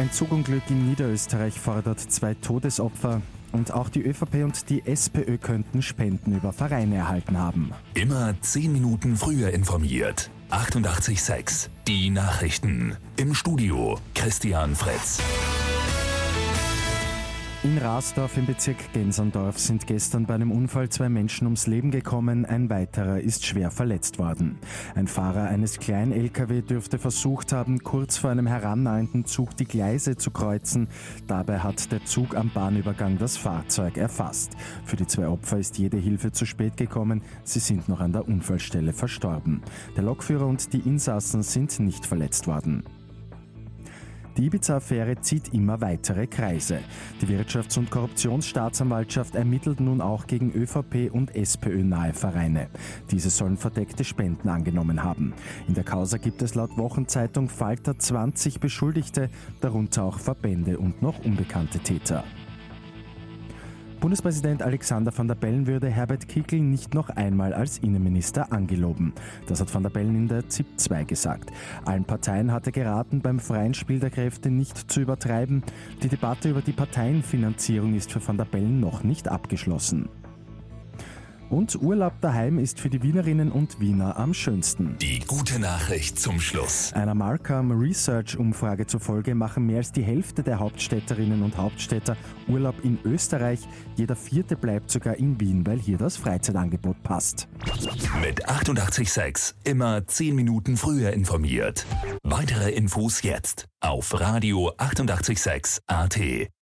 Ein Zugunglück in Niederösterreich fordert zwei Todesopfer. Und auch die ÖVP und die SPÖ könnten Spenden über Vereine erhalten haben. Immer zehn Minuten früher informiert. 88.6 Die Nachrichten. Im Studio Christian Fritz. In Rasdorf im Bezirk Genserndorf sind gestern bei einem Unfall zwei Menschen ums Leben gekommen, ein weiterer ist schwer verletzt worden. Ein Fahrer eines kleinen Lkw dürfte versucht haben, kurz vor einem herannahenden Zug die Gleise zu kreuzen. Dabei hat der Zug am Bahnübergang das Fahrzeug erfasst. Für die zwei Opfer ist jede Hilfe zu spät gekommen, sie sind noch an der Unfallstelle verstorben. Der Lokführer und die Insassen sind nicht verletzt worden. Die Ibiza-Affäre zieht immer weitere Kreise. Die Wirtschafts- und Korruptionsstaatsanwaltschaft ermittelt nun auch gegen ÖVP und SPÖ-nahe Vereine. Diese sollen verdeckte Spenden angenommen haben. In der Causa gibt es laut Wochenzeitung Falter 20 Beschuldigte, darunter auch Verbände und noch unbekannte Täter. Bundespräsident Alexander van der Bellen würde Herbert Kickl nicht noch einmal als Innenminister angeloben. Das hat van der Bellen in der ZIP 2 gesagt. Allen Parteien hat er geraten, beim freien Spiel der Kräfte nicht zu übertreiben. Die Debatte über die Parteienfinanzierung ist für van der Bellen noch nicht abgeschlossen. Und Urlaub daheim ist für die Wienerinnen und Wiener am schönsten. Die gute Nachricht zum Schluss. Einer Markham Research Umfrage zufolge machen mehr als die Hälfte der Hauptstädterinnen und Hauptstädter Urlaub in Österreich. Jeder vierte bleibt sogar in Wien, weil hier das Freizeitangebot passt. Mit 886 immer 10 Minuten früher informiert. Weitere Infos jetzt auf Radio 886 AT.